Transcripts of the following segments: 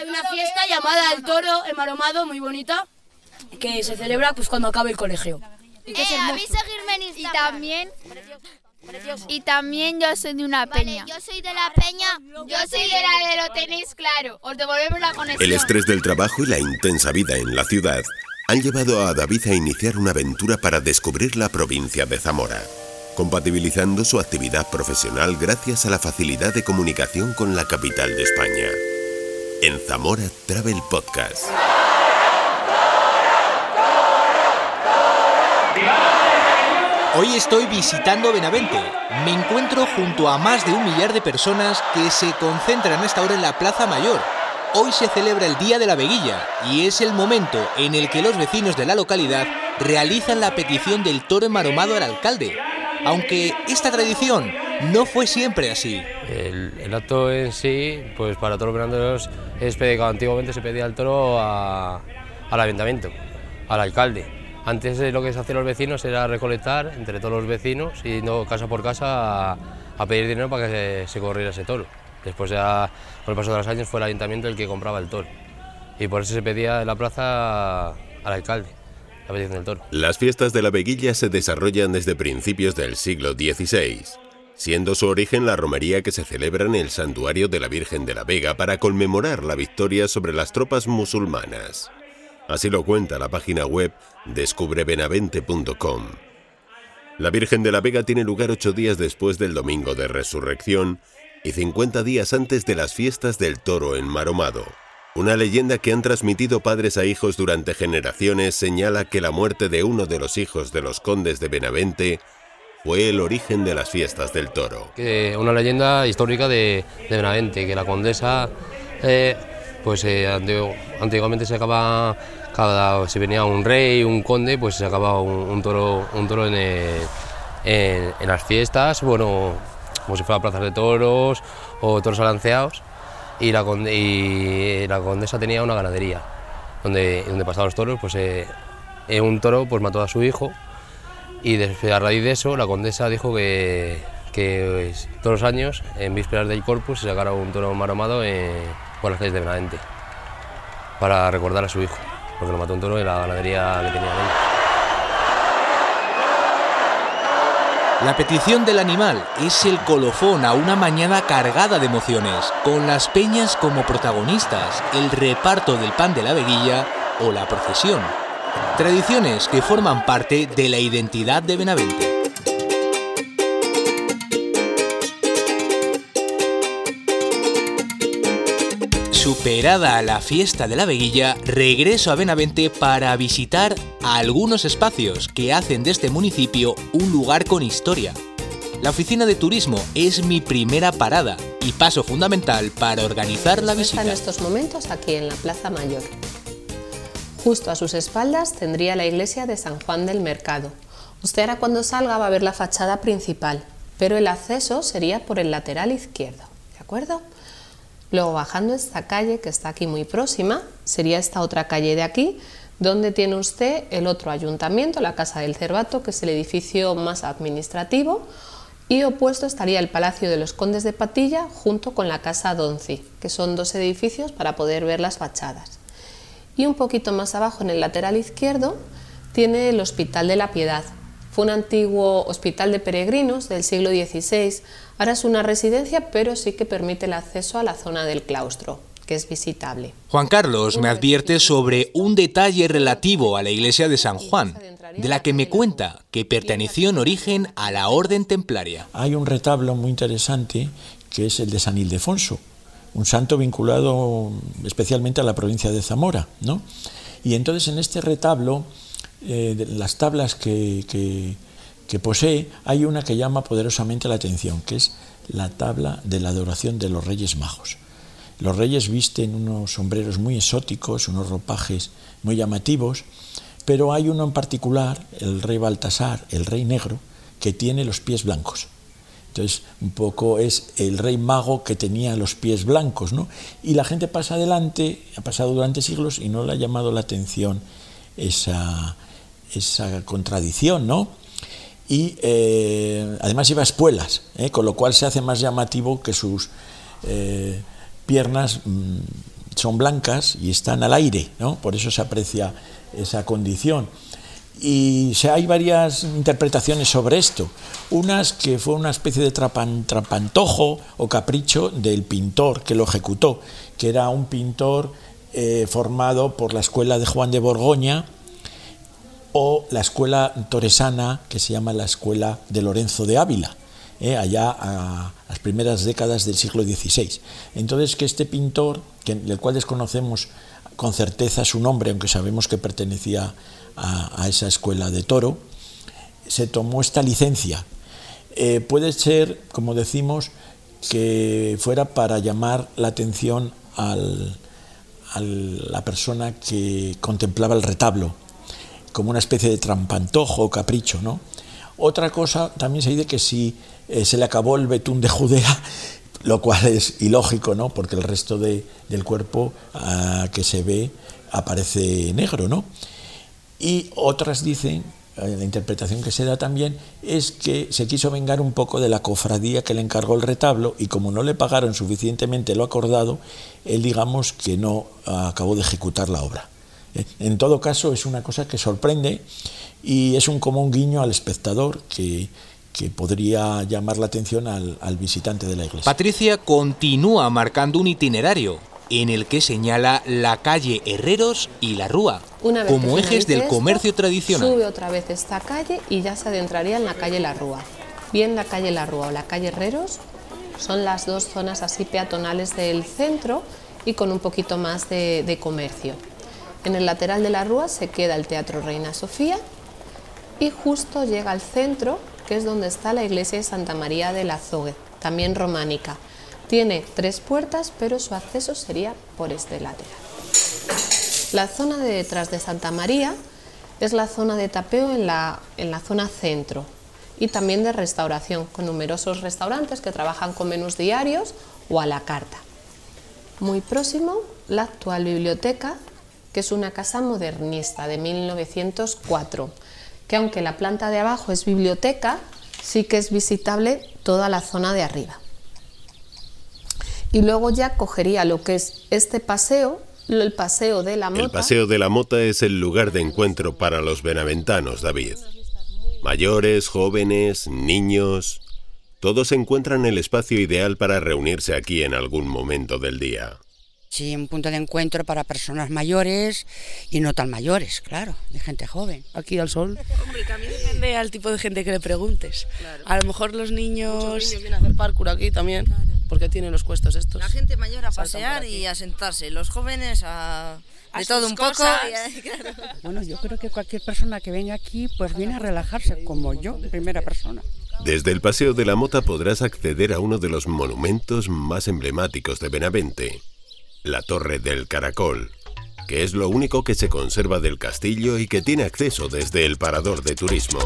hay una fiesta llamada El Toro en Maromado, muy bonita, que se celebra pues cuando acabe el colegio. Eh, a mí seguirme en Y también, y también yo soy de una peña. Yo soy de la peña. Yo soy de la de lo tenéis claro. Os devolvemos la conexión. El estrés del trabajo y la intensa vida en la ciudad han llevado a David a iniciar una aventura para descubrir la provincia de Zamora, compatibilizando su actividad profesional gracias a la facilidad de comunicación con la capital de España. En Zamora Travel Podcast. Hoy estoy visitando Benavente. Me encuentro junto a más de un millar de personas que se concentran hasta ahora en la Plaza Mayor. Hoy se celebra el Día de la Veguilla y es el momento en el que los vecinos de la localidad realizan la petición del toro enmaromado al alcalde. Aunque esta tradición no fue siempre así. El, acto en sí, pues para todos los veraneros es pedir, antiguamente se pedía el toro a- al ayuntamiento, al alcalde. Antes eh, lo que se hacían los vecinos era recolectar entre todos los vecinos y no casa por casa a, a pedir dinero para que se, se corriera ese toro. Después ya, con el paso de los años, fue el ayuntamiento el que compraba el toro. Y por eso se pedía en la plaza al alcalde, la petición del toro. Las fiestas de la Veguilla se desarrollan desde principios del siglo XVI, siendo su origen la romería que se celebra en el santuario de la Virgen de la Vega para conmemorar la victoria sobre las tropas musulmanas. Así lo cuenta la página web descubrebenavente.com. La Virgen de la Vega tiene lugar ocho días después del Domingo de Resurrección y 50 días antes de las fiestas del Toro en Maromado. Una leyenda que han transmitido padres a hijos durante generaciones señala que la muerte de uno de los hijos de los condes de Benavente fue el origen de las fiestas del toro. una leyenda histórica de, Benavente, que la condesa, eh, pues eh, antigu- antiguamente se acaba, cada, si venía un rey, un conde, pues se acababa un, un toro, un toro en, en las fiestas, bueno, como si fuera plazas de toros o toros alanceados, y la, condesa tenía una ganadería, donde, pasaban los toros, pues eh, eh, un toro pues mató a su hijo, y a raíz de eso, la condesa dijo que, que pues, todos los años, en vísperas del Corpus, se sacara un toro maromado por las calles de Benavente, para recordar a su hijo, porque lo mató un toro en la ganadería que tenía él. La petición del animal es el colofón a una mañana cargada de emociones, con las peñas como protagonistas, el reparto del pan de la veguilla o la procesión. Tradiciones que forman parte de la identidad de Benavente. Superada la fiesta de la veguilla, regreso a Benavente para visitar algunos espacios que hacen de este municipio un lugar con historia. La oficina de turismo es mi primera parada y paso fundamental para organizar la visita. en estos momentos aquí en la Plaza Mayor. Justo a sus espaldas tendría la iglesia de San Juan del Mercado. Usted ahora cuando salga va a ver la fachada principal, pero el acceso sería por el lateral izquierdo, ¿de acuerdo? Luego bajando esta calle que está aquí muy próxima, sería esta otra calle de aquí, donde tiene usted el otro ayuntamiento, la Casa del Cervato, que es el edificio más administrativo, y opuesto estaría el Palacio de los Condes de Patilla junto con la Casa Donci, que son dos edificios para poder ver las fachadas. Y un poquito más abajo, en el lateral izquierdo, tiene el Hospital de la Piedad. Fue un antiguo hospital de peregrinos del siglo XVI. Ahora es una residencia, pero sí que permite el acceso a la zona del claustro, que es visitable. Juan Carlos me advierte sobre un detalle relativo a la iglesia de San Juan, de la que me cuenta que perteneció en origen a la orden templaria. Hay un retablo muy interesante que es el de San Ildefonso, un santo vinculado especialmente a la provincia de Zamora, ¿no? Y entonces en este retablo, eh, las tablas que, que- que posee, hay una que llama poderosamente la atención, que es la tabla de la adoración de los Reyes Majos. Los reyes visten unos sombreros muy exóticos, unos ropajes muy llamativos, pero hay uno en particular, el rey Baltasar, el rey negro, que tiene los pies blancos. Entonces, un poco es el rey mago que tenía los pies blancos, ¿no? Y la gente pasa adelante, ha pasado durante siglos y no le ha llamado la atención esa, esa contradicción, ¿no? Y eh, además lleva espuelas, ¿eh? con lo cual se hace más llamativo que sus eh, piernas mm, son blancas y están al aire, ¿no? por eso se aprecia esa condición. Y hay varias interpretaciones sobre esto. Unas que fue una especie de trapantojo o capricho del pintor que lo ejecutó, que era un pintor eh, formado por la escuela de Juan de Borgoña o la escuela toresana que se llama la escuela de Lorenzo de Ávila. Eh, allá a las primeras décadas del siglo XVI. Entonces, que este pintor, del cual desconocemos con certeza su nombre, aunque sabemos que pertenecía a, esa escuela de toro, se tomó esta licencia. Eh, puede ser, como decimos, que fuera para llamar la atención a la persona que contemplaba el retablo, como una especie de trampantojo o capricho. ¿no? Otra cosa, también se dice que si eh, se le acabó el betún de Judea, lo cual es ilógico, ¿no? porque el resto del cuerpo ah, que se ve aparece negro. ¿no? Y otras dicen, eh, la interpretación que se da también, es que se quiso vengar un poco de la cofradía que le encargó el retablo y como no le pagaron suficientemente lo acordado, él digamos que no acabó de ejecutar la obra. Eh, en todo caso, es una cosa que sorprende y es un común guiño al espectador que, que podría llamar la atención al, al visitante de la iglesia. Patricia continúa marcando un itinerario en el que señala la calle Herreros y la Rúa como ejes del comercio tradicional. Sube otra vez esta calle y ya se adentraría en la calle La Rúa. Bien la calle La Rúa o la calle Herreros son las dos zonas así peatonales del centro y con un poquito más de, de comercio. En el lateral de la Rúa se queda el Teatro Reina Sofía y justo llega al centro, que es donde está la iglesia de Santa María de la Zogue, también románica tiene tres puertas, pero su acceso sería por este lateral. La zona de detrás de Santa María es la zona de tapeo en la, en la zona centro y también de restauración, con numerosos restaurantes que trabajan con menús diarios o a la carta. Muy próximo, la actual biblioteca, que es una casa modernista de 1904, que aunque la planta de abajo es biblioteca, sí que es visitable toda la zona de arriba y luego ya cogería lo que es este paseo, el paseo de la mota. El paseo de la mota es el lugar de encuentro para los benaventanos, David. Mayores, jóvenes, niños, todos encuentran el espacio ideal para reunirse aquí en algún momento del día. Sí, un punto de encuentro para personas mayores y no tan mayores, claro, de gente joven. Aquí al sol. Hombre, también depende al tipo de gente que le preguntes. A lo mejor los niños... niños vienen a hacer parkour aquí también porque tienen los cuestos estos. La gente mayor a pasear y a sentarse, los jóvenes a, de todo un poco. Bueno, yo creo que cualquier persona que venga aquí pues viene a relajarse, como yo, en primera persona. Desde el Paseo de la Mota podrás acceder a uno de los monumentos más emblemáticos de Benavente, la Torre del Caracol, que es lo único que se conserva del castillo y que tiene acceso desde el parador de turismo.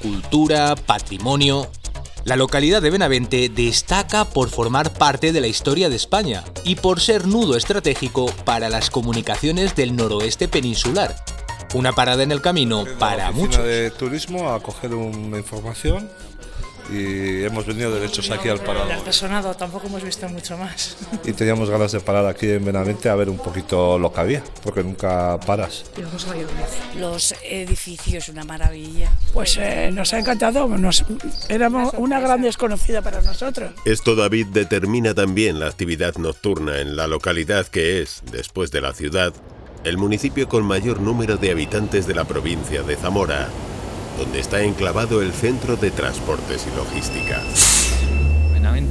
Cultura, patrimonio. La localidad de Benavente destaca por formar parte de la historia de España y por ser nudo estratégico para las comunicaciones del noroeste peninsular. Una parada en el camino para muchos. de turismo a coger una información y hemos venido derechos aquí al parador. El artesonado tampoco hemos visto mucho más. Y teníamos ganas de parar aquí en Benavente a ver un poquito lo que había, porque nunca paras. Los edificios, una maravilla. Pues eh, nos ha encantado, nos, éramos una gran desconocida para nosotros. Esto David determina también la actividad nocturna en la localidad que es, después de la ciudad, el municipio con mayor número de habitantes de la provincia de Zamora donde está enclavado el centro de transportes y logística.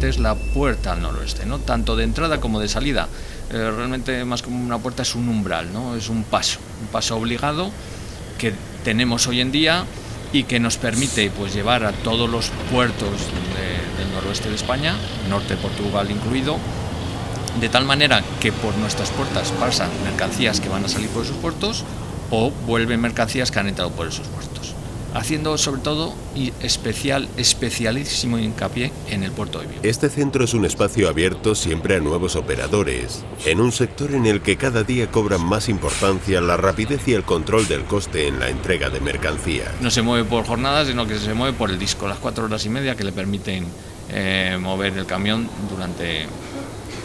Es la puerta al noroeste, ¿no? tanto de entrada como de salida. Eh, realmente más como una puerta es un umbral, ¿no? es un paso, un paso obligado que tenemos hoy en día y que nos permite pues, llevar a todos los puertos del noroeste de España, norte de Portugal incluido, de tal manera que por nuestras puertas pasan mercancías que van a salir por esos puertos o vuelven mercancías que han entrado por esos puertos. Haciendo sobre todo y especial, especialísimo hincapié en el puerto de Vigo. Este centro es un espacio abierto siempre a nuevos operadores, en un sector en el que cada día cobran más importancia la rapidez y el control del coste en la entrega de mercancía. No se mueve por jornadas, sino que se mueve por el disco, las cuatro horas y media que le permiten eh, mover el camión durante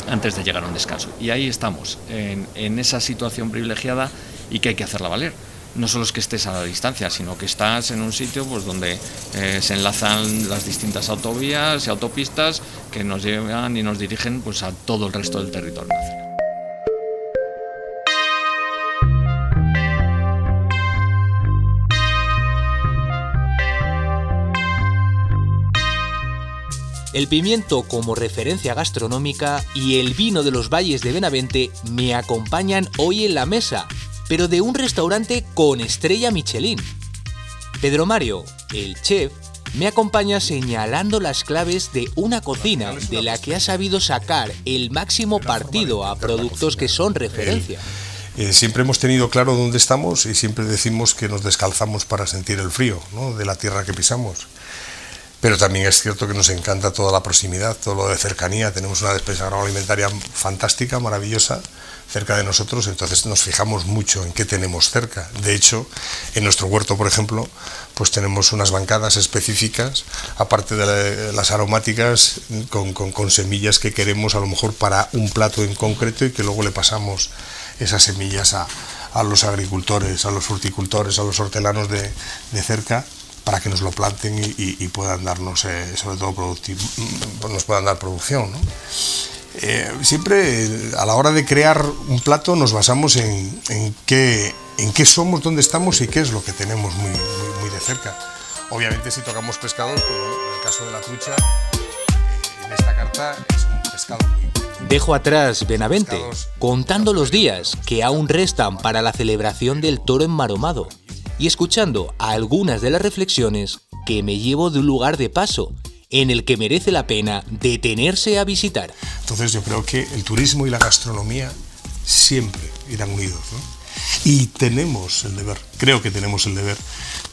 antes de llegar a un descanso. Y ahí estamos, en, en esa situación privilegiada y que hay que hacerla valer no solo es que estés a la distancia, sino que estás en un sitio pues, donde eh, se enlazan las distintas autovías y autopistas que nos llevan y nos dirigen pues, a todo el resto del territorio nacional. El pimiento como referencia gastronómica y el vino de los valles de Benavente me acompañan hoy en la mesa pero de un restaurante con estrella Michelin. Pedro Mario, el chef, me acompaña señalando las claves de una cocina de la que ha sabido sacar el máximo partido a productos que son referencia. Eh, siempre hemos tenido claro dónde estamos y siempre decimos que nos descalzamos para sentir el frío de la tierra que pisamos. Pero también es cierto que nos encanta toda la proximidad, todo lo de cercanía. Tenemos una despensa agroalimentaria fantástica, maravillosa, cerca de nosotros, entonces nos fijamos mucho en qué tenemos cerca. De hecho, en nuestro huerto, por ejemplo, pues tenemos unas bancadas específicas, aparte de las aromáticas, con, semillas que queremos a lo mejor para un plato en concreto y que luego le pasamos esas semillas a, los agricultores, a los horticultores, a los hortelanos de, cerca para que nos lo planten y, puedan darnos, eh, sobre todo, mm, nos puedan dar producción. ¿no? Eh, siempre a la hora de crear un plato nos basamos en, qué, en qué somos, dónde estamos y qué es lo que tenemos muy, muy, de cerca. Obviamente si tocamos pescados, pues, en el caso de la trucha, eh, en esta carta es un pescado muy... Dejo atrás Benavente, contando los días que aún restan para la celebración del toro enmaromado y escuchando algunas de las reflexiones que me llevo de un lugar de paso en el que merece la pena detenerse a visitar. Entonces yo creo que el turismo y la gastronomía siempre irán unidos. Y tenemos el deber, creo que tenemos el deber,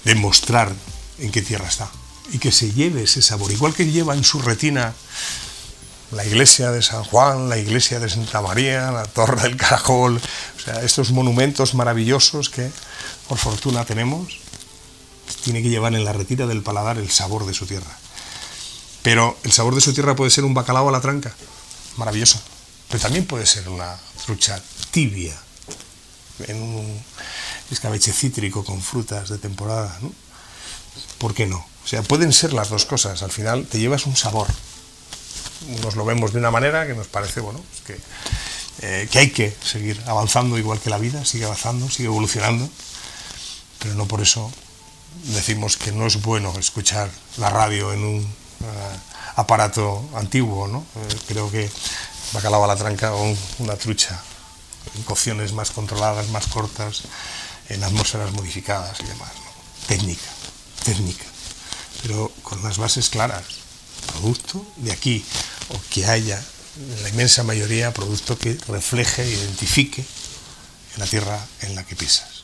de mostrar en qué tierra está y que se lleve ese sabor, igual que lleva en su retina la iglesia de San Juan, la iglesia de Santa María, la Torre del Caracol, o sea, estos monumentos maravillosos que por fortuna tenemos, tiene que llevar en la retina del paladar el sabor de su tierra. Pero el sabor de su tierra puede ser un bacalao a la tranca, maravilloso. Pero también puede ser una trucha tibia, en un escabeche cítrico con frutas de temporada. ¿no? ¿Por qué no? O sea, pueden ser las dos cosas. Al final te llevas un sabor. Nos lo vemos de una manera que nos parece, bueno, eh, que hay que seguir avanzando igual que la vida, sigue avanzando, sigue evolucionando. Pero no por eso decimos que no es bueno escuchar la radio en un eh, aparato antiguo, ¿no? Eh, creo que bacalao a la tranca o una trucha en cocciones más controladas, más cortas, en atmósferas modificadas y demás. Técnica, técnica, pero con las bases claras. Producto de aquí, o que haya, en la inmensa mayoría, producto que refleje, identifique en la tierra en la que pisas.